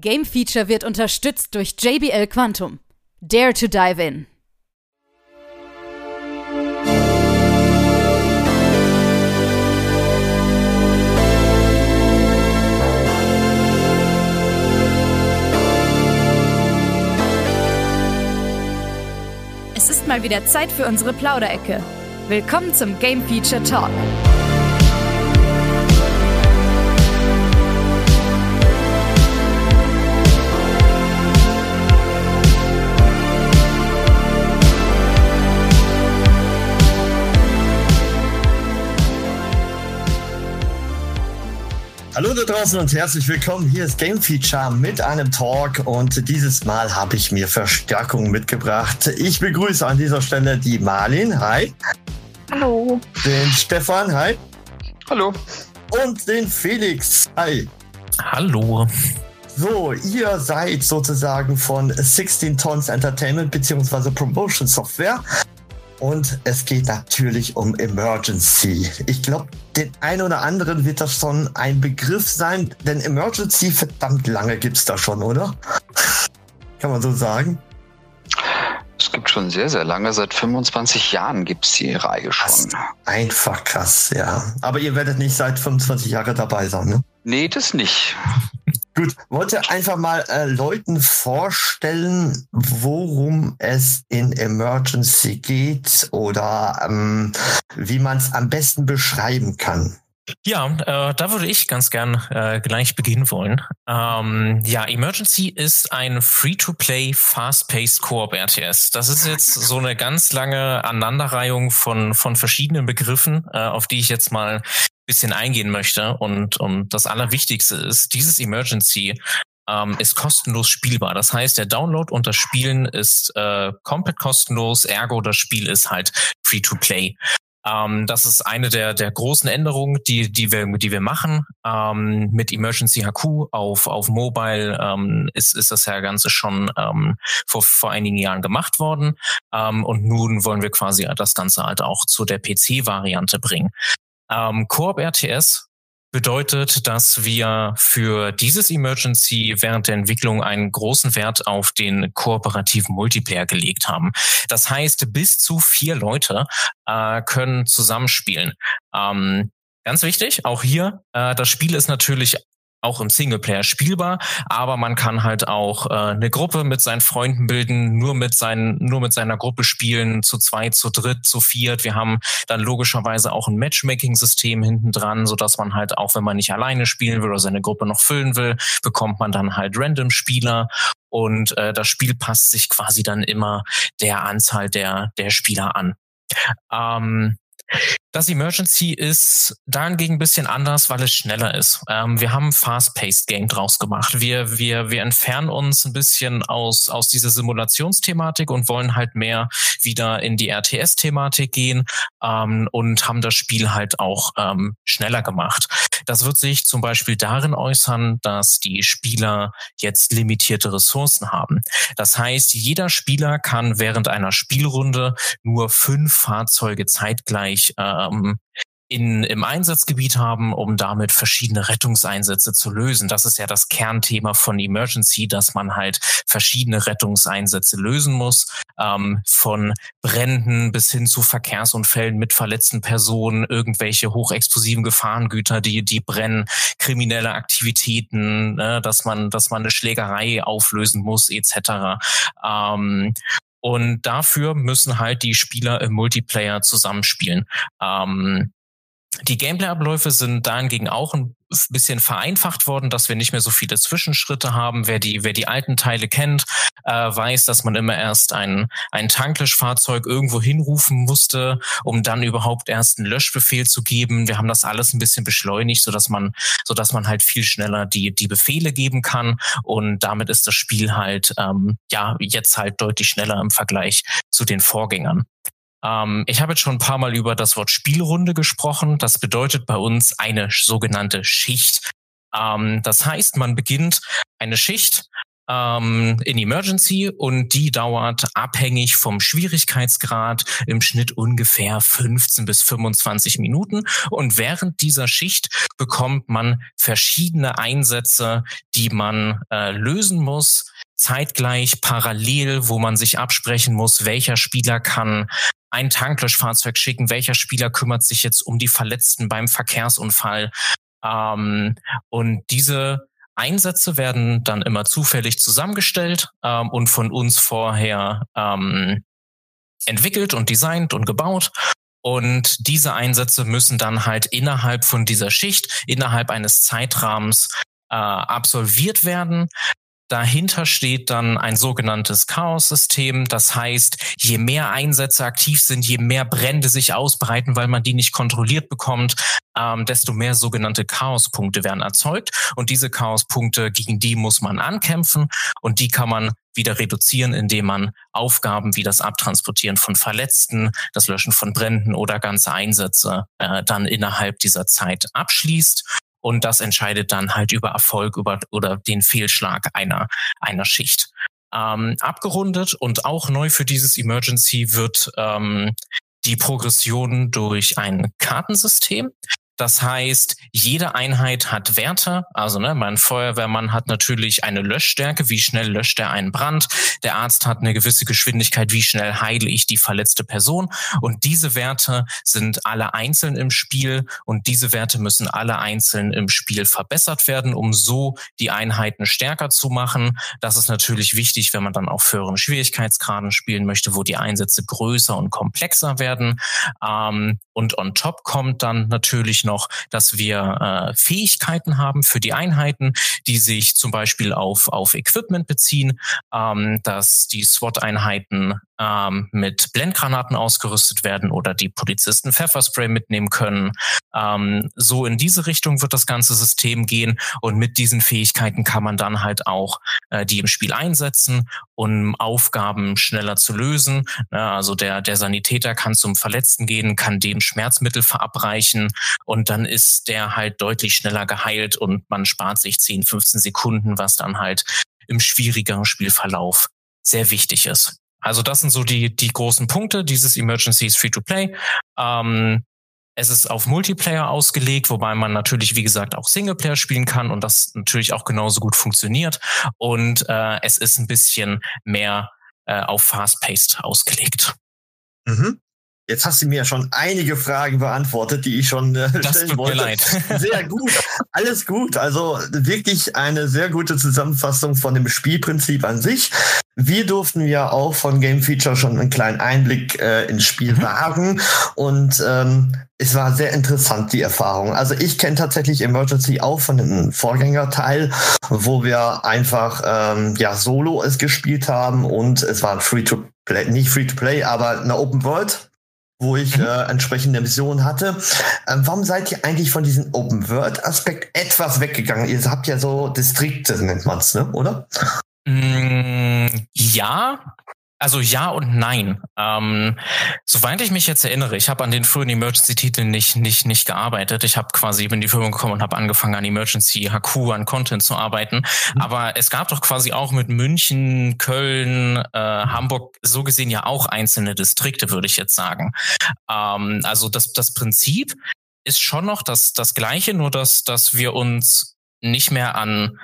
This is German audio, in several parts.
Game Feature wird unterstützt durch JBL Quantum. Dare to dive in. Es ist mal wieder Zeit für unsere Plauderecke. Willkommen zum Game Feature Talk. Hallo da draußen und herzlich willkommen. Hier ist Game Feature mit einem Talk und dieses Mal habe ich mir Verstärkung mitgebracht. Ich begrüße an dieser Stelle die Marlin. Hi. Hallo. Den Stefan. Hi. Hallo. Und den Felix. Hi. Hallo. So, ihr seid sozusagen von 16 Tons Entertainment bzw. Promotion Software. Und es geht natürlich um Emergency. Ich glaube, den einen oder anderen wird das schon ein Begriff sein, denn Emergency verdammt lange gibt es da schon, oder? Kann man so sagen? Es gibt schon sehr, sehr lange. Seit 25 Jahren gibt es die Reihe schon. Einfach krass, ja. Aber ihr werdet nicht seit 25 Jahren dabei sein, ne? Nee, das nicht. Gut, wollte einfach mal äh, Leuten vorstellen, worum es in Emergency geht oder ähm, wie man es am besten beschreiben kann. Ja, äh, da würde ich ganz gern äh, gleich beginnen wollen. Ähm, ja, Emergency ist ein Free-to-Play, Fast-Paced Koop RTS. Das ist jetzt so eine ganz lange Aneinanderreihung von von verschiedenen Begriffen, äh, auf die ich jetzt mal bisschen eingehen möchte. Und, und das Allerwichtigste ist, dieses Emergency ähm, ist kostenlos spielbar. Das heißt, der Download und das Spielen ist äh, komplett kostenlos, ergo das Spiel ist halt free to play. Ähm, das ist eine der, der großen Änderungen, die, die, wir, die wir machen. Ähm, mit Emergency HQ auf, auf Mobile ähm, ist, ist das ja Ganze schon ähm, vor, vor einigen Jahren gemacht worden. Ähm, und nun wollen wir quasi das Ganze halt auch zu der PC-Variante bringen. Ähm, Coop RTS bedeutet, dass wir für dieses Emergency während der Entwicklung einen großen Wert auf den kooperativen Multiplayer gelegt haben. Das heißt, bis zu vier Leute äh, können zusammenspielen. Ähm, Ganz wichtig, auch hier, äh, das Spiel ist natürlich auch im Singleplayer spielbar, aber man kann halt auch äh, eine Gruppe mit seinen Freunden bilden, nur mit seinen, nur mit seiner Gruppe spielen, zu zweit, zu dritt, zu viert. Wir haben dann logischerweise auch ein Matchmaking-System hinten dran, so dass man halt auch, wenn man nicht alleine spielen will oder seine Gruppe noch füllen will, bekommt man dann halt random Spieler und äh, das Spiel passt sich quasi dann immer der Anzahl der der Spieler an. Ähm, das Emergency ist dahingegen ein bisschen anders, weil es schneller ist. Ähm, wir haben ein Fast-Paced Game draus gemacht. Wir, wir, wir entfernen uns ein bisschen aus, aus dieser Simulationsthematik und wollen halt mehr wieder in die RTS-Thematik gehen ähm, und haben das Spiel halt auch ähm, schneller gemacht. Das wird sich zum Beispiel darin äußern, dass die Spieler jetzt limitierte Ressourcen haben. Das heißt, jeder Spieler kann während einer Spielrunde nur fünf Fahrzeuge zeitgleich ähm, in, im Einsatzgebiet haben, um damit verschiedene Rettungseinsätze zu lösen. Das ist ja das Kernthema von Emergency, dass man halt verschiedene Rettungseinsätze lösen muss, ähm, von Bränden bis hin zu Verkehrsunfällen mit verletzten Personen, irgendwelche hochexplosiven Gefahrengüter, die die brennen, kriminelle Aktivitäten, ne, dass man dass man eine Schlägerei auflösen muss etc. Ähm, und dafür müssen halt die Spieler im Multiplayer zusammenspielen. Ähm, die Gameplay-Abläufe sind dahingegen auch ein bisschen vereinfacht worden, dass wir nicht mehr so viele Zwischenschritte haben. Wer die, wer die alten Teile kennt, äh, weiß, dass man immer erst ein, ein Tanklöschfahrzeug irgendwo hinrufen musste, um dann überhaupt erst einen Löschbefehl zu geben. Wir haben das alles ein bisschen beschleunigt, so dass man, so dass man halt viel schneller die, die Befehle geben kann. Und damit ist das Spiel halt, ähm, ja, jetzt halt deutlich schneller im Vergleich zu den Vorgängern. Ähm, ich habe jetzt schon ein paar Mal über das Wort Spielrunde gesprochen. Das bedeutet bei uns eine sogenannte Schicht. Ähm, das heißt, man beginnt eine Schicht ähm, in Emergency und die dauert abhängig vom Schwierigkeitsgrad im Schnitt ungefähr 15 bis 25 Minuten. Und während dieser Schicht bekommt man verschiedene Einsätze, die man äh, lösen muss zeitgleich parallel, wo man sich absprechen muss, welcher Spieler kann ein Tanklöschfahrzeug schicken, welcher Spieler kümmert sich jetzt um die Verletzten beim Verkehrsunfall. Ähm, und diese Einsätze werden dann immer zufällig zusammengestellt ähm, und von uns vorher ähm, entwickelt und designt und gebaut. Und diese Einsätze müssen dann halt innerhalb von dieser Schicht, innerhalb eines Zeitrahmens äh, absolviert werden. Dahinter steht dann ein sogenanntes Chaos-System. Das heißt, je mehr Einsätze aktiv sind, je mehr Brände sich ausbreiten, weil man die nicht kontrolliert bekommt, ähm, desto mehr sogenannte Chaos-Punkte werden erzeugt. Und diese Chaos-Punkte, gegen die muss man ankämpfen und die kann man wieder reduzieren, indem man Aufgaben wie das Abtransportieren von Verletzten, das Löschen von Bränden oder ganze Einsätze äh, dann innerhalb dieser Zeit abschließt. Und das entscheidet dann halt über Erfolg über, oder den Fehlschlag einer, einer Schicht. Ähm, abgerundet und auch neu für dieses Emergency wird ähm, die Progression durch ein Kartensystem. Das heißt, jede Einheit hat Werte. Also ne, mein Feuerwehrmann hat natürlich eine Löschstärke, wie schnell löscht er einen Brand. Der Arzt hat eine gewisse Geschwindigkeit, wie schnell heile ich die verletzte Person. Und diese Werte sind alle einzeln im Spiel und diese Werte müssen alle einzeln im Spiel verbessert werden, um so die Einheiten stärker zu machen. Das ist natürlich wichtig, wenn man dann auf höheren Schwierigkeitsgraden spielen möchte, wo die Einsätze größer und komplexer werden. Ähm, und on top kommt dann natürlich noch, dass wir äh, Fähigkeiten haben für die Einheiten, die sich zum Beispiel auf, auf Equipment beziehen, ähm, dass die SWAT-Einheiten ähm, mit Blendgranaten ausgerüstet werden oder die Polizisten Pfefferspray mitnehmen können. Ähm, so in diese Richtung wird das ganze System gehen und mit diesen Fähigkeiten kann man dann halt auch äh, die im Spiel einsetzen, um Aufgaben schneller zu lösen. Ja, also der, der Sanitäter kann zum Verletzten gehen, kann dem Schmerzmittel verabreichen und dann ist der halt deutlich schneller geheilt und man spart sich 10, 15 Sekunden, was dann halt im schwierigeren Spielverlauf sehr wichtig ist. Also das sind so die, die großen Punkte dieses Emergency ist Free-to-Play. Ähm, es ist auf Multiplayer ausgelegt, wobei man natürlich, wie gesagt, auch Singleplayer spielen kann und das natürlich auch genauso gut funktioniert. Und äh, es ist ein bisschen mehr äh, auf Fast-Paced ausgelegt. Mhm. Jetzt hast du mir schon einige Fragen beantwortet, die ich schon äh, das stellen tut wollte. Mir leid. Sehr gut, alles gut. Also wirklich eine sehr gute Zusammenfassung von dem Spielprinzip an sich. Wir durften ja auch von Game Feature schon einen kleinen Einblick äh, ins Spiel mhm. wagen und ähm, es war sehr interessant, die Erfahrung. Also ich kenne tatsächlich Emergency auch von einem Vorgängerteil, wo wir einfach ähm, ja solo es gespielt haben und es war Free to Play, nicht Free to Play, aber eine Open World wo ich mhm. äh, entsprechende Missionen hatte. Ähm, warum seid ihr eigentlich von diesem Open-World-Aspekt etwas weggegangen? Ihr habt ja so Distrikte, nennt man's, ne? oder? Mm, ja, also ja und nein. Ähm, soweit ich mich jetzt erinnere, ich habe an den frühen Emergency-Titeln nicht, nicht, nicht gearbeitet. Ich habe quasi in die Firma gekommen und habe angefangen an Emergency HQ, an Content zu arbeiten. Mhm. Aber es gab doch quasi auch mit München, Köln, äh, Hamburg so gesehen ja auch einzelne Distrikte, würde ich jetzt sagen. Ähm, also das, das Prinzip ist schon noch das, das gleiche, nur dass, dass wir uns nicht mehr an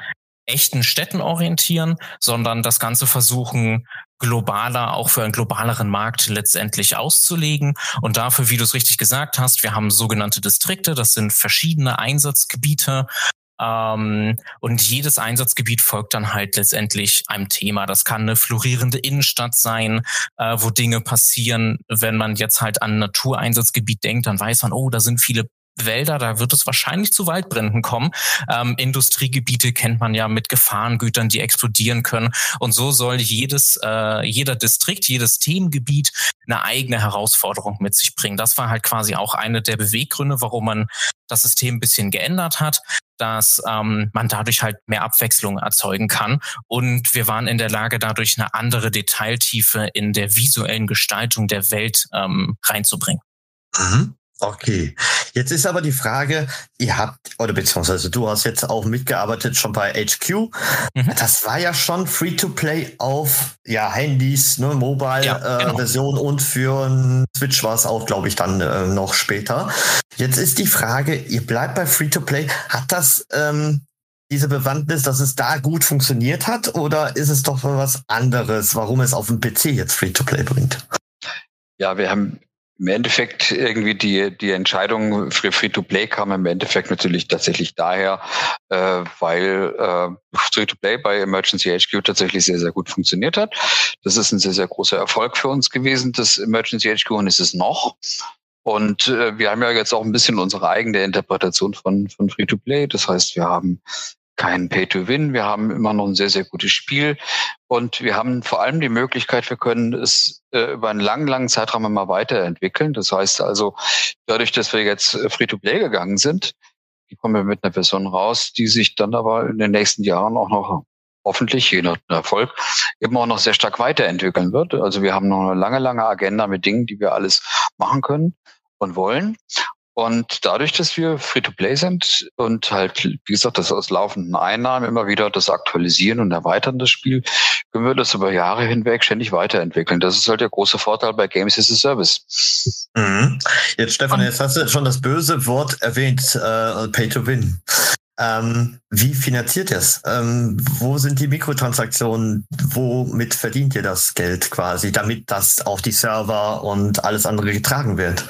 echten Städten orientieren, sondern das Ganze versuchen, globaler, auch für einen globaleren Markt letztendlich auszulegen. Und dafür, wie du es richtig gesagt hast, wir haben sogenannte Distrikte, das sind verschiedene Einsatzgebiete. Ähm, und jedes Einsatzgebiet folgt dann halt letztendlich einem Thema. Das kann eine florierende Innenstadt sein, äh, wo Dinge passieren. Wenn man jetzt halt an ein Natureinsatzgebiet denkt, dann weiß man, oh, da sind viele Wälder, da wird es wahrscheinlich zu Waldbränden kommen. Ähm, Industriegebiete kennt man ja mit Gefahrengütern, die explodieren können. Und so soll jedes, äh, jeder Distrikt, jedes Themengebiet eine eigene Herausforderung mit sich bringen. Das war halt quasi auch eine der Beweggründe, warum man das System ein bisschen geändert hat, dass ähm, man dadurch halt mehr Abwechslung erzeugen kann. Und wir waren in der Lage, dadurch eine andere Detailtiefe in der visuellen Gestaltung der Welt ähm, reinzubringen. Mhm. Okay, jetzt ist aber die Frage, ihr habt, oder beziehungsweise du hast jetzt auch mitgearbeitet schon bei HQ. Mhm. Das war ja schon Free-to-Play auf ja, Handys, ne, Mobile-Version ja, genau. äh, und für Switch war es auch, glaube ich, dann äh, noch später. Jetzt ist die Frage, ihr bleibt bei Free-to-Play. Hat das ähm, diese Bewandtnis, dass es da gut funktioniert hat oder ist es doch was anderes, warum es auf dem PC jetzt Free-to-Play bringt? Ja, wir haben im Endeffekt irgendwie die, die Entscheidung für Free-to-Play kam im Endeffekt natürlich tatsächlich daher, äh, weil äh, Free-to-Play bei Emergency HQ tatsächlich sehr, sehr gut funktioniert hat. Das ist ein sehr, sehr großer Erfolg für uns gewesen, das Emergency HQ, und ist es noch. Und äh, wir haben ja jetzt auch ein bisschen unsere eigene Interpretation von, von Free-to-Play. Das heißt, wir haben kein Pay-to-Win. Wir haben immer noch ein sehr, sehr gutes Spiel. Und wir haben vor allem die Möglichkeit, wir können es äh, über einen langen, langen Zeitraum immer weiterentwickeln. Das heißt also, dadurch, dass wir jetzt äh, Free-to-Play gegangen sind, kommen wir mit einer Version raus, die sich dann aber in den nächsten Jahren auch noch hoffentlich, je nach Erfolg, eben auch noch sehr stark weiterentwickeln wird. Also wir haben noch eine lange, lange Agenda mit Dingen, die wir alles machen können und wollen. Und dadurch, dass wir Free-to-Play sind und halt, wie gesagt, das aus laufenden Einnahmen immer wieder das aktualisieren und erweitern das Spiel, können wir das über Jahre hinweg ständig weiterentwickeln. Das ist halt der große Vorteil bei Games as a Service. Mhm. Jetzt, Stefan, jetzt hast du schon das böse Wort erwähnt, äh, Pay-to-Win. Ähm, wie finanziert ihr es? Ähm, wo sind die Mikrotransaktionen? Womit verdient ihr das Geld quasi, damit das auf die Server und alles andere getragen wird?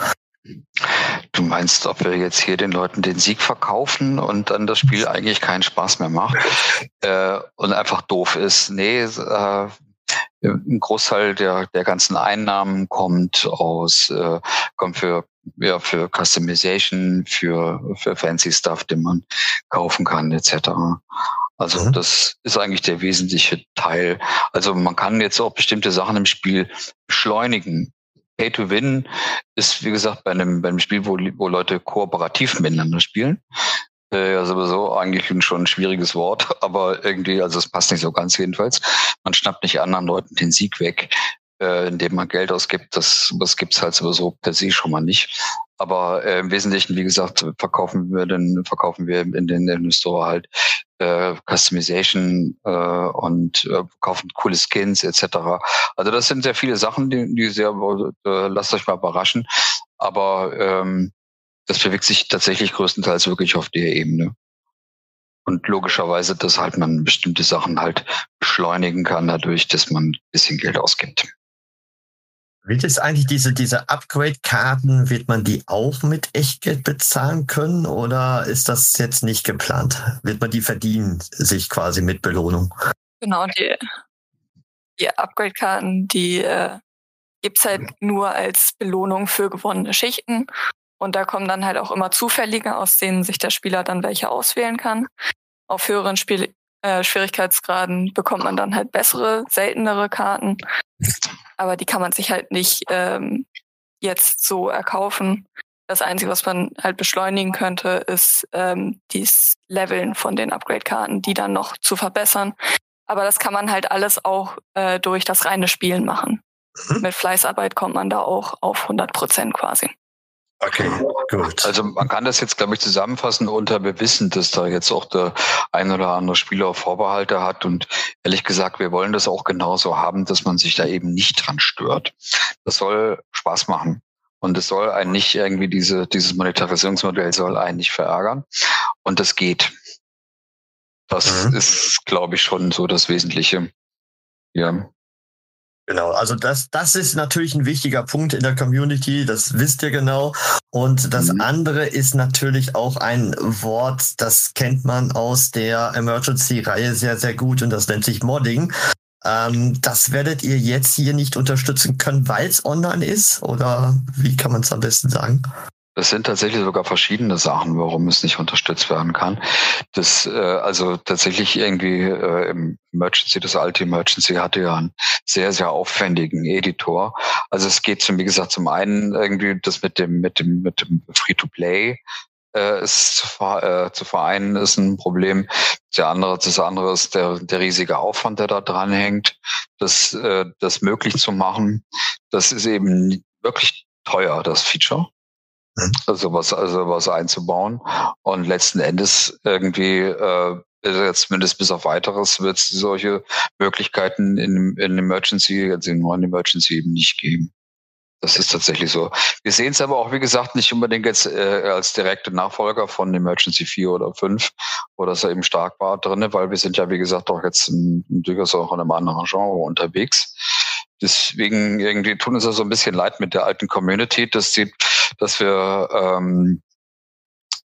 Du meinst, ob wir jetzt hier den Leuten den Sieg verkaufen und dann das Spiel eigentlich keinen Spaß mehr macht äh, und einfach doof ist? Nee, äh, ein Großteil der, der ganzen Einnahmen kommt aus, äh, kommt für, ja, für Customization, für, für fancy Stuff, den man kaufen kann, etc. Also mhm. das ist eigentlich der wesentliche Teil. Also man kann jetzt auch bestimmte Sachen im Spiel beschleunigen. Pay to Win ist, wie gesagt, bei einem, bei einem Spiel, wo, wo Leute kooperativ miteinander spielen. Äh, ja, sowieso eigentlich schon ein schwieriges Wort, aber irgendwie, also es passt nicht so ganz jedenfalls. Man schnappt nicht anderen Leuten den Sieg weg, äh, indem man Geld ausgibt. Das, das gibt's halt sowieso per se schon mal nicht. Aber äh, im Wesentlichen, wie gesagt, verkaufen wir den, verkaufen wir in den, in den Store halt äh, Customization äh, und äh, kaufen coole Skins etc. Also das sind sehr viele Sachen, die, die sehr, äh, lasst euch mal überraschen. Aber ähm, das bewegt sich tatsächlich größtenteils wirklich auf der Ebene. Und logischerweise, dass halt man bestimmte Sachen halt beschleunigen kann, dadurch, dass man ein bisschen Geld ausgibt. Wird es eigentlich diese, diese Upgrade-Karten, wird man die auch mit Echtgeld bezahlen können oder ist das jetzt nicht geplant? Wird man die verdienen, sich quasi mit Belohnung? Genau, die, die Upgrade-Karten, die äh, gibt's halt nur als Belohnung für gewonnene Schichten. Und da kommen dann halt auch immer Zufällige, aus denen sich der Spieler dann welche auswählen kann. Auf höheren Spiel äh, Schwierigkeitsgraden bekommt man dann halt bessere, seltenere Karten aber die kann man sich halt nicht ähm, jetzt so erkaufen. Das Einzige, was man halt beschleunigen könnte, ist ähm, dies Leveln von den Upgrade-Karten, die dann noch zu verbessern. Aber das kann man halt alles auch äh, durch das reine Spielen machen. Mhm. Mit Fleißarbeit kommt man da auch auf 100 Prozent quasi. Okay, gut. Also man kann das jetzt, glaube ich, zusammenfassen unter wir wissen, dass da jetzt auch der ein oder andere Spieler Vorbehalte hat und ehrlich gesagt, wir wollen das auch genauso haben, dass man sich da eben nicht dran stört. Das soll Spaß machen. Und es soll einen nicht irgendwie diese, dieses Monetarisierungsmodell soll einen nicht verärgern. Und das geht. Das mhm. ist, glaube ich, schon so das Wesentliche. Ja. Genau, also das, das ist natürlich ein wichtiger Punkt in der Community, das wisst ihr genau. Und das mhm. andere ist natürlich auch ein Wort, das kennt man aus der Emergency-Reihe sehr, sehr gut und das nennt sich Modding. Ähm, das werdet ihr jetzt hier nicht unterstützen können, weil es online ist? Oder wie kann man es am besten sagen? Das sind tatsächlich sogar verschiedene Sachen, warum es nicht unterstützt werden kann. Das, äh, also tatsächlich irgendwie äh, im Emergency, das alte Emergency hatte ja einen sehr, sehr aufwendigen Editor. Also es geht zum, wie gesagt, zum einen irgendwie das mit dem, mit dem, mit dem Free-to-Play äh, ist zu, äh, zu vereinen, ist ein Problem. Der andere, das andere ist der, der riesige Aufwand, der da dran hängt, das, äh, das möglich zu machen. Das ist eben wirklich teuer, das Feature. Mhm. sowas, also was einzubauen. Und letzten Endes irgendwie, äh, zumindest bis auf weiteres, wird es solche Möglichkeiten in, in Emergency, also in neuen Emergency eben nicht geben. Das ist tatsächlich so. Wir sehen es aber auch, wie gesagt, nicht unbedingt jetzt äh, als direkte Nachfolger von Emergency 4 oder 5, wo das eben stark war drinne, weil wir sind ja, wie gesagt, auch jetzt in, durchaus auch in einem anderen Genre unterwegs. Deswegen irgendwie tun es ja so ein bisschen leid mit der alten Community, dass die, dass wir ähm,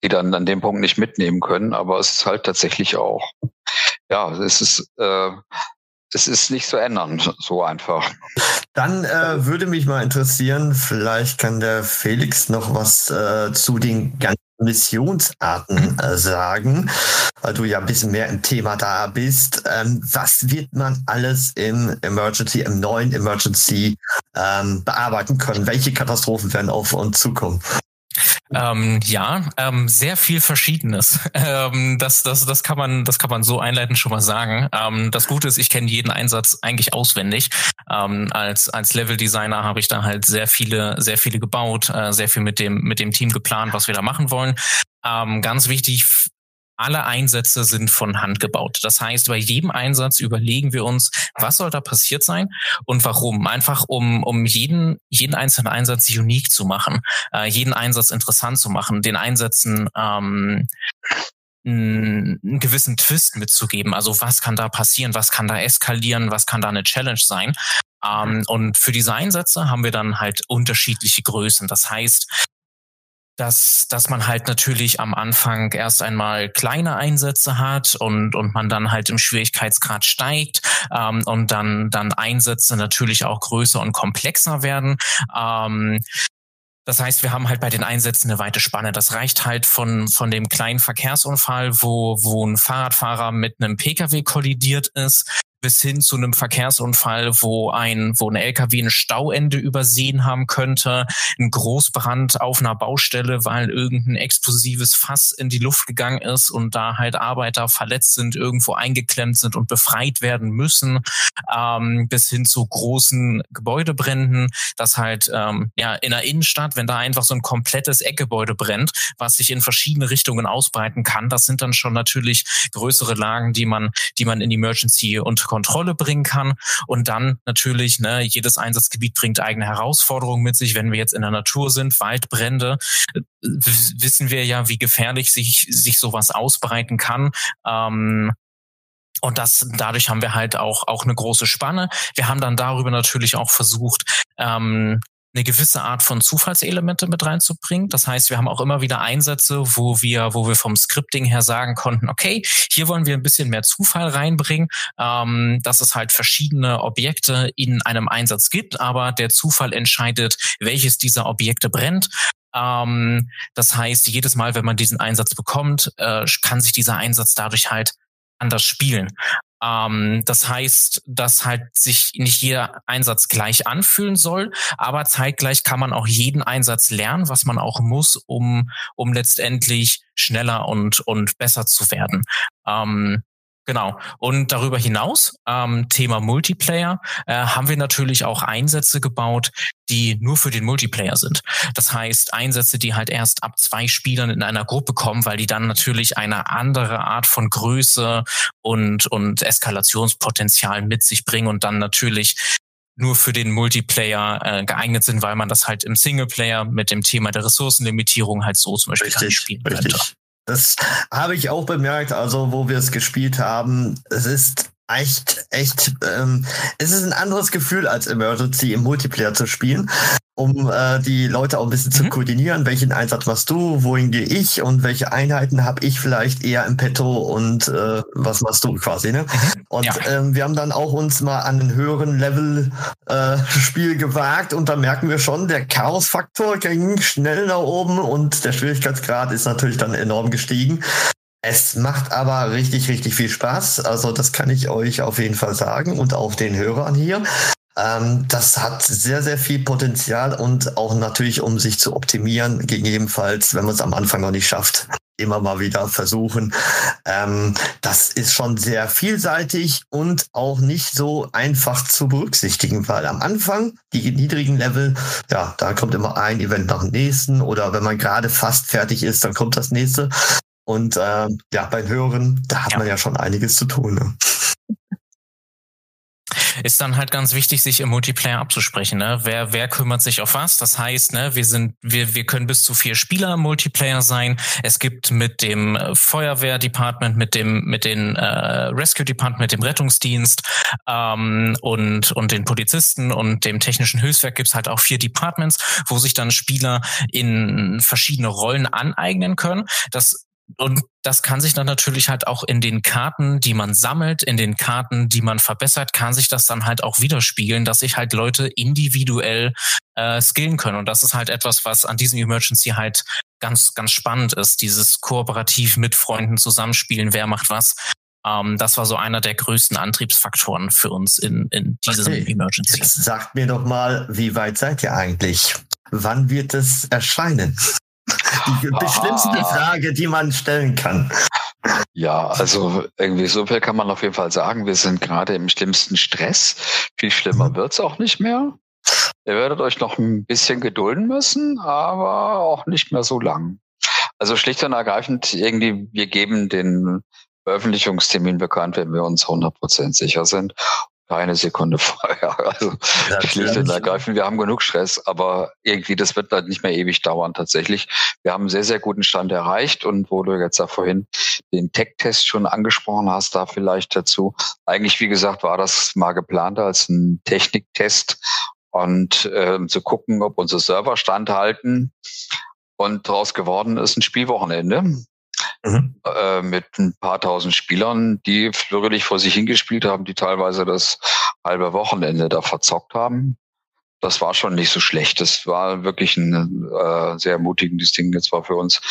die dann an dem Punkt nicht mitnehmen können. Aber es ist halt tatsächlich auch, ja, es ist äh, es ist nicht zu ändern, so einfach. Dann äh, würde mich mal interessieren, vielleicht kann der Felix noch was äh, zu den ganzen Missionsarten äh, sagen, weil du ja ein bisschen mehr im Thema da bist. Ähm, was wird man alles im Emergency, im neuen Emergency ähm, bearbeiten können? Welche Katastrophen werden auf uns zukommen? Ähm, ja, ähm, sehr viel Verschiedenes. Ähm, das, das, das kann man, das kann man so einleitend schon mal sagen. Ähm, das Gute ist, ich kenne jeden Einsatz eigentlich auswendig. Ähm, als als Level-Designer habe ich da halt sehr viele, sehr viele gebaut, äh, sehr viel mit dem mit dem Team geplant, was wir da machen wollen. Ähm, ganz wichtig alle Einsätze sind von Hand gebaut. Das heißt, bei jedem Einsatz überlegen wir uns, was soll da passiert sein und warum. Einfach um, um jeden, jeden einzelnen Einsatz unique zu machen, äh, jeden Einsatz interessant zu machen, den Einsätzen ähm, einen gewissen Twist mitzugeben. Also was kann da passieren, was kann da eskalieren, was kann da eine Challenge sein. Ähm, und für diese Einsätze haben wir dann halt unterschiedliche Größen. Das heißt, dass, dass man halt natürlich am Anfang erst einmal kleine Einsätze hat und, und man dann halt im Schwierigkeitsgrad steigt ähm, und dann, dann Einsätze natürlich auch größer und komplexer werden. Ähm, das heißt, wir haben halt bei den Einsätzen eine weite Spanne. Das reicht halt von, von dem kleinen Verkehrsunfall, wo, wo ein Fahrradfahrer mit einem Pkw kollidiert ist, bis hin zu einem Verkehrsunfall, wo ein, wo ein LKW ein Stauende übersehen haben könnte, ein Großbrand auf einer Baustelle, weil irgendein explosives Fass in die Luft gegangen ist und da halt Arbeiter verletzt sind, irgendwo eingeklemmt sind und befreit werden müssen, ähm, bis hin zu großen Gebäudebränden, das halt ähm, ja in der Innenstadt, wenn da einfach so ein komplettes Eckgebäude brennt, was sich in verschiedene Richtungen ausbreiten kann, das sind dann schon natürlich größere Lagen, die man, die man in Emergency und Kontrolle bringen kann. Und dann natürlich, ne, jedes Einsatzgebiet bringt eigene Herausforderungen mit sich. Wenn wir jetzt in der Natur sind, Waldbrände, äh, wissen wir ja, wie gefährlich sich, sich sowas ausbreiten kann. Ähm, und das, dadurch haben wir halt auch, auch eine große Spanne. Wir haben dann darüber natürlich auch versucht, ähm, eine gewisse Art von Zufallselemente mit reinzubringen. Das heißt, wir haben auch immer wieder Einsätze, wo wir, wo wir vom Scripting her sagen konnten, okay, hier wollen wir ein bisschen mehr Zufall reinbringen, ähm, dass es halt verschiedene Objekte in einem Einsatz gibt, aber der Zufall entscheidet, welches dieser Objekte brennt. Ähm, das heißt, jedes Mal, wenn man diesen Einsatz bekommt, äh, kann sich dieser Einsatz dadurch halt anders spielen. Ähm, das heißt, dass halt sich nicht jeder Einsatz gleich anfühlen soll, aber zeitgleich kann man auch jeden Einsatz lernen, was man auch muss, um, um letztendlich schneller und, und besser zu werden. Ähm, Genau. Und darüber hinaus, ähm, Thema Multiplayer, äh, haben wir natürlich auch Einsätze gebaut, die nur für den Multiplayer sind. Das heißt, Einsätze, die halt erst ab zwei Spielern in einer Gruppe kommen, weil die dann natürlich eine andere Art von Größe und, und Eskalationspotenzial mit sich bringen und dann natürlich nur für den Multiplayer äh, geeignet sind, weil man das halt im Singleplayer mit dem Thema der Ressourcenlimitierung halt so zum Beispiel richtig, spielen richtig. könnte. Das habe ich auch bemerkt, also wo wir es gespielt haben. Es ist echt, echt, ähm, es ist ein anderes Gefühl als Emergency im Multiplayer zu spielen, um äh, die Leute auch ein bisschen mhm. zu koordinieren. Welchen Einsatz machst du? Wohin gehe ich? Und welche Einheiten habe ich vielleicht eher im Petto? Und äh, was machst du quasi? Ne? Mhm. Und ja. ähm, wir haben dann auch uns mal an einen höheren Level äh, Spiel gewagt und da merken wir schon, der Chaos-Faktor ging schnell nach oben und der Schwierigkeitsgrad ist natürlich dann enorm gestiegen. Es macht aber richtig, richtig viel Spaß. Also das kann ich euch auf jeden Fall sagen und auch den Hörern hier. Ähm, das hat sehr, sehr viel Potenzial und auch natürlich, um sich zu optimieren, gegebenenfalls, wenn man es am Anfang noch nicht schafft, immer mal wieder versuchen. Ähm, das ist schon sehr vielseitig und auch nicht so einfach zu berücksichtigen, weil am Anfang, die niedrigen Level, ja, da kommt immer ein Event nach dem nächsten oder wenn man gerade fast fertig ist, dann kommt das nächste. Und ähm, ja, bei höheren, da hat ja. man ja schon einiges zu tun. Ne? Ist dann halt ganz wichtig, sich im Multiplayer abzusprechen. Ne? Wer, wer kümmert sich auf was? Das heißt, ne, wir sind, wir, wir können bis zu vier Spieler im Multiplayer sein. Es gibt mit dem Feuerwehr-Department, mit dem, mit den äh, Rescue-Department, mit dem Rettungsdienst ähm, und, und den Polizisten und dem technischen Hilfswerk gibt's halt auch vier Departments, wo sich dann Spieler in verschiedene Rollen aneignen können. Das und das kann sich dann natürlich halt auch in den Karten, die man sammelt, in den Karten, die man verbessert, kann sich das dann halt auch widerspiegeln, dass sich halt Leute individuell äh, skillen können. Und das ist halt etwas, was an diesem Emergency halt ganz, ganz spannend ist. Dieses kooperativ mit Freunden zusammenspielen, wer macht was. Ähm, das war so einer der größten Antriebsfaktoren für uns in, in diesem okay. Emergency. Sagt mir doch mal, wie weit seid ihr eigentlich? Wann wird es erscheinen? Die beschlimmste ah. Frage, die man stellen kann. Ja, also irgendwie so viel kann man auf jeden Fall sagen. Wir sind gerade im schlimmsten Stress. Viel schlimmer mhm. wird's auch nicht mehr. Ihr werdet euch noch ein bisschen gedulden müssen, aber auch nicht mehr so lang. Also schlicht und ergreifend, irgendwie, wir geben den Veröffentlichungstermin bekannt, wenn wir uns 100% sicher sind keine Sekunde vorher. Also schlicht und ergreifend, wir haben genug Stress, aber irgendwie, das wird halt nicht mehr ewig dauern tatsächlich. Wir haben einen sehr, sehr guten Stand erreicht und wo du jetzt da vorhin den Tech-Test schon angesprochen hast, da vielleicht dazu. Eigentlich, wie gesagt, war das mal geplant als ein Techniktest und äh, zu gucken, ob unsere Server standhalten. Und daraus geworden ist ein Spielwochenende mhm. äh, mit ein paar tausend Spielern, die flügelig vor sich hingespielt haben, die teilweise das halbe Wochenende da verzockt haben. Das war schon nicht so schlecht. Das war wirklich ein äh, sehr ermutigendes Ding. Jetzt war für uns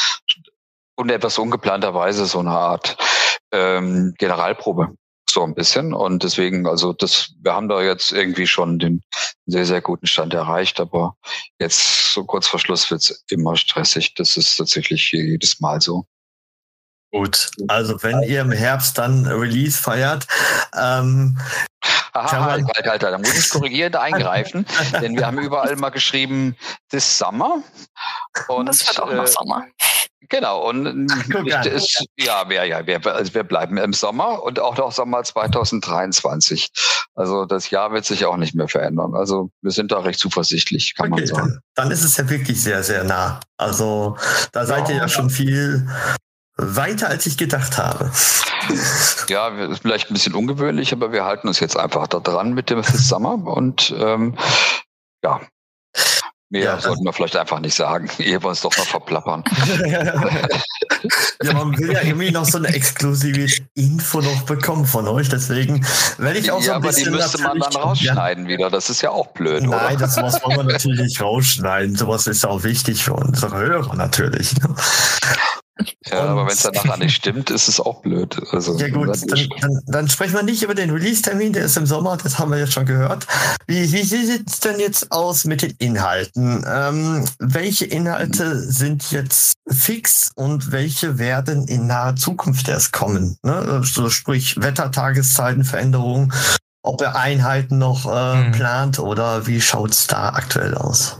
und etwas ungeplanterweise so eine Art ähm, Generalprobe so ein bisschen. Und deswegen, also das, wir haben da jetzt irgendwie schon den sehr, sehr guten Stand erreicht, aber jetzt so kurz vor Schluss wird's immer stressig. Das ist tatsächlich jedes Mal so. Gut, also wenn ihr im Herbst dann Release feiert, ähm, Aha, halt, halt, halt, da muss ich korrigierend eingreifen, denn wir haben überall mal geschrieben, this summer. Und das wird auch noch äh, Sommer. Genau, und Ach, ist, ja, wir, ja wir, also wir bleiben im Sommer und auch noch Sommer 2023. Also das Jahr wird sich auch nicht mehr verändern. Also wir sind da recht zuversichtlich, kann okay, man sagen. Dann, dann, ist es ja wirklich sehr, sehr nah. Also da seid ja, ihr ja schon viel weiter, als ich gedacht habe. Ja, ist vielleicht ein bisschen ungewöhnlich, aber wir halten uns jetzt einfach da dran mit dem Summer und ähm, ja, Mehr ja, sollten wir vielleicht einfach nicht sagen, ehe wir uns doch noch verplappern. ja, man will ja irgendwie noch so eine exklusive Info noch bekommen von euch, deswegen werde ich auch ja, so ein bisschen. Aber die müsste man dann rausschneiden ja. wieder, das ist ja auch blöd, Nein, oder? das muss man natürlich rausschneiden. Sowas ist auch wichtig für unsere Hörer natürlich. Ja, und aber wenn es dann nachher nicht stimmt, ist es auch blöd. Also, ja gut, dann, dann, dann, sprechen wir nicht über den Release-Termin, der ist im Sommer, das haben wir jetzt schon gehört. Wie, wie sieht es denn jetzt aus mit den Inhalten? Ähm, welche Inhalte sind jetzt fix und welche werden in naher Zukunft erst kommen? Ne? So, sprich Wetter, Tageszeiten, Veränderungen, ob er Einheiten noch äh, mhm. plant oder wie schaut es da aktuell aus?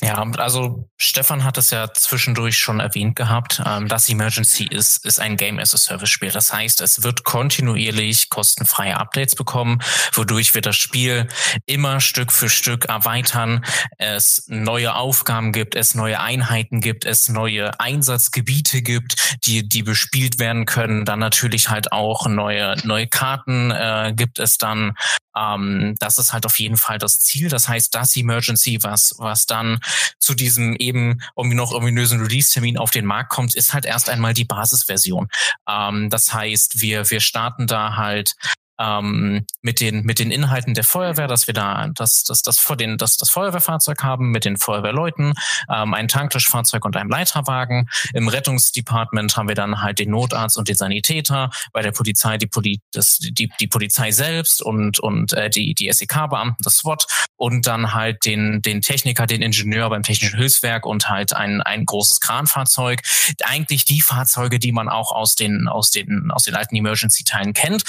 Ja, also Stefan hat es ja zwischendurch schon erwähnt gehabt. Ähm, das Emergency ist, ist ein Game as a Service Spiel. Das heißt, es wird kontinuierlich kostenfreie Updates bekommen, wodurch wir das Spiel immer Stück für Stück erweitern. Es neue Aufgaben gibt, es neue Einheiten gibt, es neue Einsatzgebiete gibt, die, die bespielt werden können. Dann natürlich halt auch neue, neue Karten äh, gibt es dann. Ähm, das ist halt auf jeden Fall das Ziel. Das heißt, das Emergency, was, was dann zu diesem eben irgendwie noch ominösen Release-Termin auf den Markt kommt, ist halt erst einmal die Basisversion. Ähm, das heißt, wir, wir starten da halt ähm, mit den mit den Inhalten der Feuerwehr, dass wir da das das das vor den das das Feuerwehrfahrzeug haben mit den Feuerwehrleuten, ähm, ein Tanktischfahrzeug und einem Leiterwagen. Im Rettungsdepartment haben wir dann halt den Notarzt und den Sanitäter. Bei der Polizei die Poli das, die die Polizei selbst und und äh, die die SEK-Beamten, das SWAT und dann halt den den Techniker, den Ingenieur beim technischen Hilfswerk und halt ein ein großes Kranfahrzeug. Eigentlich die Fahrzeuge, die man auch aus den aus den aus den alten Emergency-Teilen kennt.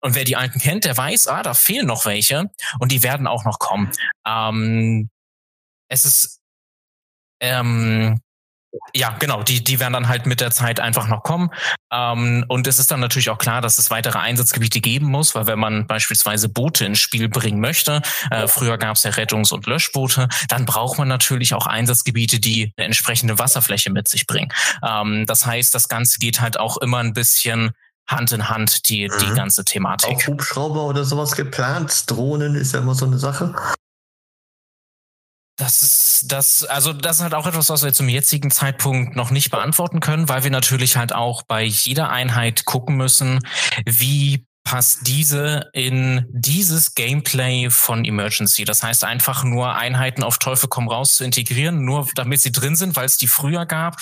Und wer die alten kennt, der weiß, ah, da fehlen noch welche und die werden auch noch kommen. Ähm, es ist ähm, ja, genau, die, die werden dann halt mit der Zeit einfach noch kommen. Ähm, und es ist dann natürlich auch klar, dass es weitere Einsatzgebiete geben muss, weil wenn man beispielsweise Boote ins Spiel bringen möchte, äh, früher gab es ja Rettungs- und Löschboote, dann braucht man natürlich auch Einsatzgebiete, die eine entsprechende Wasserfläche mit sich bringen. Ähm, das heißt, das Ganze geht halt auch immer ein bisschen Hand in Hand, die, mhm. die ganze Thematik. Auch Hubschrauber oder sowas geplant? Drohnen ist ja immer so eine Sache. Das ist das, also das ist halt auch etwas, was wir zum jetzigen Zeitpunkt noch nicht beantworten können, weil wir natürlich halt auch bei jeder Einheit gucken müssen, wie passt diese in dieses Gameplay von Emergency. Das heißt einfach nur Einheiten auf Teufel komm raus zu integrieren, nur damit sie drin sind, weil es die früher gab,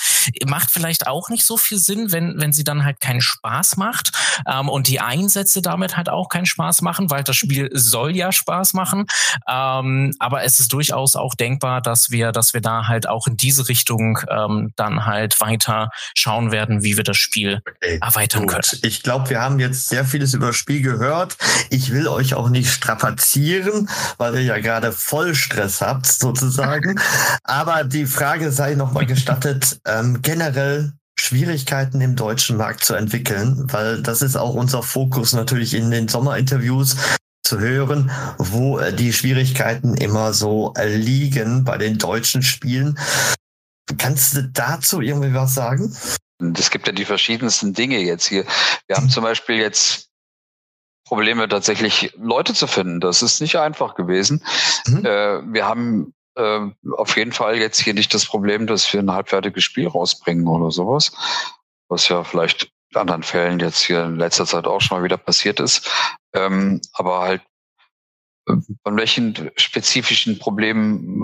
macht vielleicht auch nicht so viel Sinn, wenn, wenn sie dann halt keinen Spaß macht ähm, und die Einsätze damit halt auch keinen Spaß machen, weil das Spiel soll ja Spaß machen. Ähm, aber es ist durchaus auch denkbar, dass wir, dass wir da halt auch in diese Richtung ähm, dann halt weiter schauen werden, wie wir das Spiel okay, erweitern gut. können. Ich glaube, wir haben jetzt sehr vieles über Spiel gehört. Ich will euch auch nicht strapazieren, weil ihr ja gerade Vollstress habt, sozusagen. Aber die Frage sei nochmal gestattet, ähm, generell Schwierigkeiten im deutschen Markt zu entwickeln, weil das ist auch unser Fokus natürlich in den Sommerinterviews zu hören, wo äh, die Schwierigkeiten immer so liegen bei den deutschen Spielen. Kannst du dazu irgendwie was sagen? Es gibt ja die verschiedensten Dinge jetzt hier. Wir haben zum Beispiel jetzt Probleme, tatsächlich Leute zu finden. Das ist nicht einfach gewesen. Mhm. Äh, wir haben äh, auf jeden Fall jetzt hier nicht das Problem, dass wir ein halbfertiges Spiel rausbringen oder sowas, was ja vielleicht in anderen Fällen jetzt hier in letzter Zeit auch schon mal wieder passiert ist. Ähm, aber halt von welchen spezifischen Problemen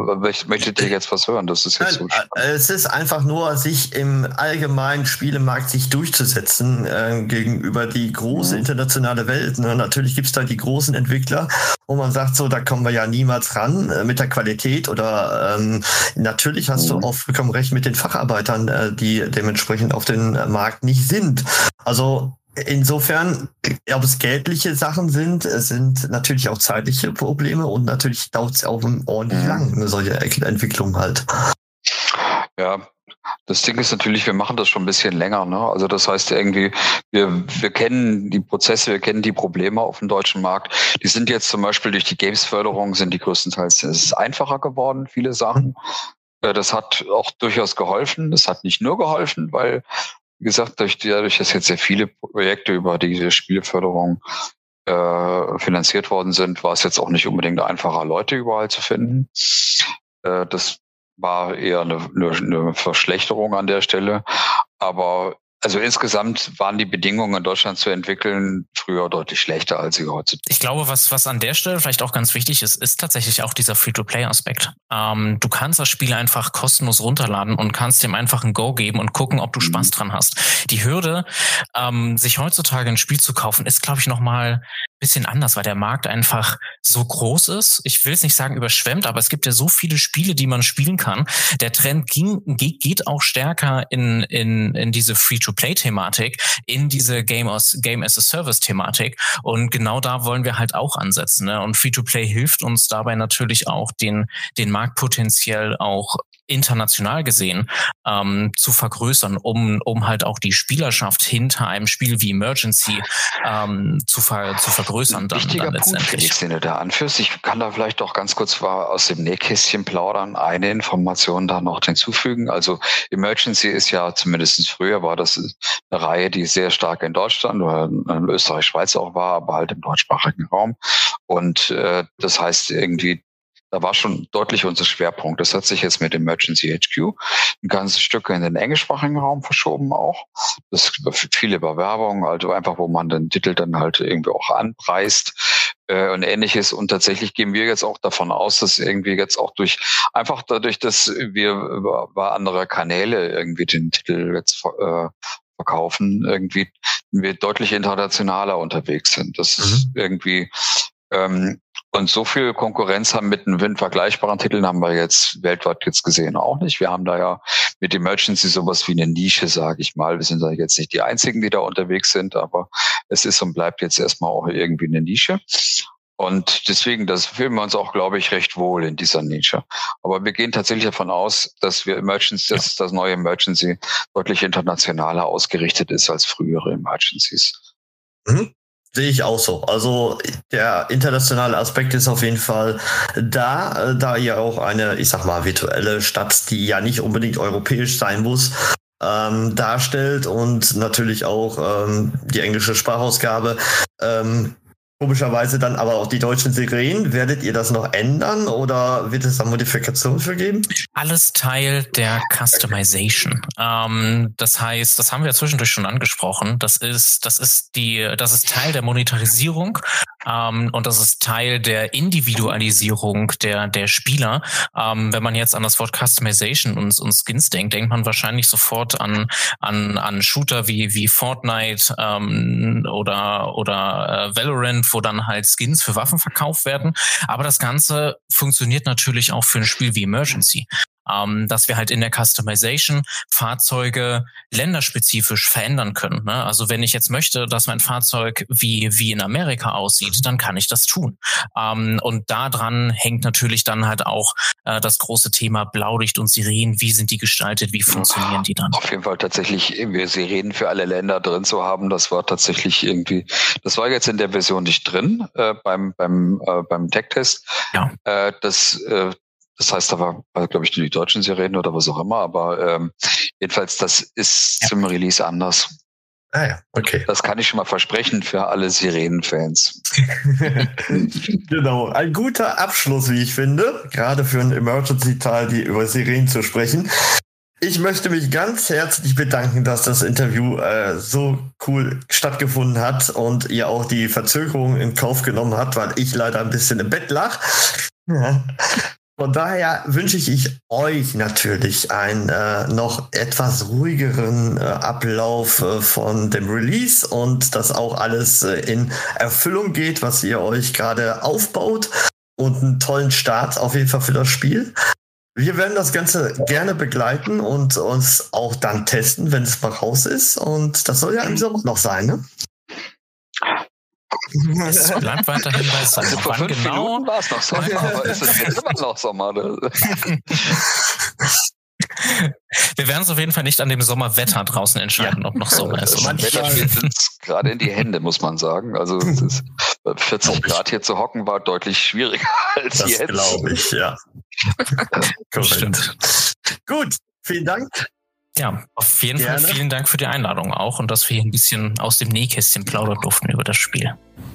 möchtet ihr jetzt was hören? Das ist jetzt so äh, Es ist einfach nur, sich im allgemeinen Spielemarkt sich durchzusetzen äh, gegenüber die große mhm. internationale Welt. Ne? Natürlich gibt's da die großen Entwickler, wo man sagt, so, da kommen wir ja niemals ran äh, mit der Qualität. Oder ähm, natürlich hast mhm. du auch vollkommen recht mit den Facharbeitern, äh, die dementsprechend auf den Markt nicht sind. Also Insofern, ob es geldliche Sachen sind, es sind natürlich auch zeitliche Probleme und natürlich dauert es auch ordentlich mhm. lang, eine solche Entwicklung halt. Ja, das Ding ist natürlich, wir machen das schon ein bisschen länger. Ne? Also das heißt irgendwie, wir, wir kennen die Prozesse, wir kennen die Probleme auf dem deutschen Markt. Die sind jetzt zum Beispiel durch die Games-Förderung, sind die größtenteils, es ist einfacher geworden, viele Sachen. Mhm. Das hat auch durchaus geholfen. Das hat nicht nur geholfen, weil gesagt, durch, dadurch, dass jetzt sehr viele Projekte über diese Spielförderung äh, finanziert worden sind, war es jetzt auch nicht unbedingt einfacher, Leute überall zu finden. Äh, das war eher eine, eine, eine Verschlechterung an der Stelle. Aber also insgesamt waren die Bedingungen in Deutschland zu entwickeln früher deutlich schlechter als sie heute. Ich glaube, was, was an der Stelle vielleicht auch ganz wichtig ist, ist tatsächlich auch dieser Free-to-Play-Aspekt. Ähm, du kannst das Spiel einfach kostenlos runterladen und kannst dem einfach ein Go geben und gucken, ob du mhm. Spaß dran hast. Die Hürde, ähm, sich heutzutage ein Spiel zu kaufen, ist, glaube ich, nochmal bisschen anders, weil der Markt einfach so groß ist. Ich will es nicht sagen überschwemmt, aber es gibt ja so viele Spiele, die man spielen kann. Der Trend ging, geht auch stärker in, in, in diese Free-to-Play-Thematik, in diese Game as, Game as a Service-Thematik. Und genau da wollen wir halt auch ansetzen. Ne? Und Free-to-Play hilft uns dabei natürlich auch, den, den Markt potenziell auch international gesehen ähm, zu vergrößern, um, um halt auch die Spielerschaft hinter einem Spiel wie Emergency ähm, zu, ver, zu vergrößern. Dann, Wichtiger dann letztendlich. Punkt, Felix, den du da anführst. Ich kann da vielleicht auch ganz kurz aus dem Nähkästchen plaudern, eine Information da noch hinzufügen. Also Emergency ist ja zumindest früher war das eine Reihe, die sehr stark in Deutschland oder in Österreich, Schweiz auch war, aber halt im deutschsprachigen Raum. Und äh, das heißt irgendwie da war schon deutlich unser Schwerpunkt. Das hat sich jetzt mit Emergency HQ ein ganzes Stück in den englischsprachigen Raum verschoben auch. Das ist viele Bewerbungen, also einfach, wo man den Titel dann halt irgendwie auch anpreist äh, und ähnliches. Und tatsächlich gehen wir jetzt auch davon aus, dass irgendwie jetzt auch durch, einfach dadurch, dass wir über andere Kanäle irgendwie den Titel jetzt äh, verkaufen, irgendwie wir deutlich internationaler unterwegs sind. Das mhm. ist irgendwie ähm, und so viel Konkurrenz haben mit den vergleichbaren Titeln haben wir jetzt weltweit jetzt gesehen auch nicht. Wir haben da ja mit Emergency sowas wie eine Nische, sage ich mal. Wir sind da jetzt nicht die einzigen, die da unterwegs sind, aber es ist und bleibt jetzt erstmal auch irgendwie eine Nische. Und deswegen, das fühlen wir uns auch, glaube ich, recht wohl in dieser Nische. Aber wir gehen tatsächlich davon aus, dass wir Emergency, dass das neue Emergency deutlich internationaler ausgerichtet ist als frühere Emergencies. Mhm. Sehe ich auch so. Also der internationale Aspekt ist auf jeden Fall da, da ihr auch eine, ich sag mal, virtuelle Stadt, die ja nicht unbedingt europäisch sein muss, ähm, darstellt und natürlich auch ähm, die englische Sprachausgabe. Ähm, Komischerweise dann aber auch die deutschen Sirenen. Werdet ihr das noch ändern oder wird es da Modifikationen für geben? Alles Teil der Customization. Ähm, das heißt, das haben wir zwischendurch schon angesprochen. Das ist, das ist die, das ist Teil der Monetarisierung ähm, und das ist Teil der Individualisierung der der Spieler. Ähm, wenn man jetzt an das Wort Customization und, und Skins denkt, denkt man wahrscheinlich sofort an an an Shooter wie wie Fortnite ähm, oder oder äh, Valorant wo dann halt Skins für Waffen verkauft werden. Aber das Ganze funktioniert natürlich auch für ein Spiel wie Emergency ähm, dass wir halt in der Customization Fahrzeuge länderspezifisch verändern können. Ne? Also wenn ich jetzt möchte, dass mein Fahrzeug wie, wie in Amerika aussieht, dann kann ich das tun. Ähm, und daran hängt natürlich dann halt auch äh, das große Thema Blaulicht und Sirenen. Wie sind die gestaltet? Wie funktionieren die dann? Auf jeden Fall tatsächlich wir Sirenen für alle Länder drin zu haben, das war tatsächlich irgendwie, das war jetzt in der Version nicht drin äh, beim beim äh, beim Tech-Test. Ja. Äh, das äh, das heißt, da war, war glaube ich, die deutschen Serien oder was auch immer, aber ähm, jedenfalls, das ist ja. zum Release anders. Ah ja, okay. Das kann ich schon mal versprechen für alle Sirenen-Fans. genau, ein guter Abschluss, wie ich finde, gerade für ein Emergency-Teil, die über Sirenen zu sprechen. Ich möchte mich ganz herzlich bedanken, dass das Interview äh, so cool stattgefunden hat und ihr auch die Verzögerung in Kauf genommen habt, weil ich leider ein bisschen im Bett lag. Ja. Von daher wünsche ich euch natürlich einen äh, noch etwas ruhigeren äh, Ablauf äh, von dem Release und dass auch alles äh, in Erfüllung geht, was ihr euch gerade aufbaut und einen tollen Start auf jeden Fall für das Spiel. Wir werden das Ganze gerne begleiten und uns auch dann testen, wenn es mal raus ist. Und das soll ja im Sommer noch sein, ne? Es bleibt weiterhin bei Sommer. Also vor fünf genau? Minuten war es noch Sommer, aber ist es jetzt immer noch Sommer? Wir werden es auf jeden Fall nicht an dem Sommerwetter draußen entscheiden, ja. ob noch Sommer ist. Uns gerade in die Hände, muss man sagen. Also es ist, 40 Grad hier zu hocken war deutlich schwieriger als das jetzt. glaube ich, ja. Gut, vielen Dank. Ja, auf jeden Gerne. Fall vielen Dank für die Einladung auch und dass wir hier ein bisschen aus dem Nähkästchen plaudern durften über das Spiel.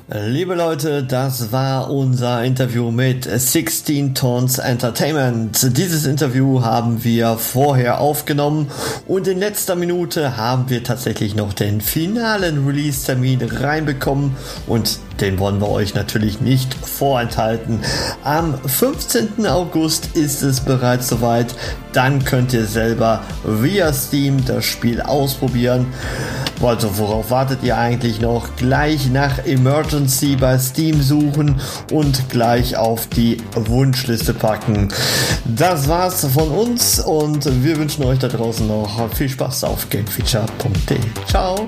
Liebe Leute, das war unser Interview mit 16 Tons Entertainment. Dieses Interview haben wir vorher aufgenommen und in letzter Minute haben wir tatsächlich noch den finalen Release-Termin reinbekommen und den wollen wir euch natürlich nicht vorenthalten. Am 15. August ist es bereits soweit. Dann könnt ihr selber via Steam das Spiel ausprobieren. Also worauf wartet ihr eigentlich noch? Gleich nach Emergency bei Steam suchen und gleich auf die Wunschliste packen. Das war's von uns und wir wünschen euch da draußen noch viel Spaß auf gamefeature.de. Ciao!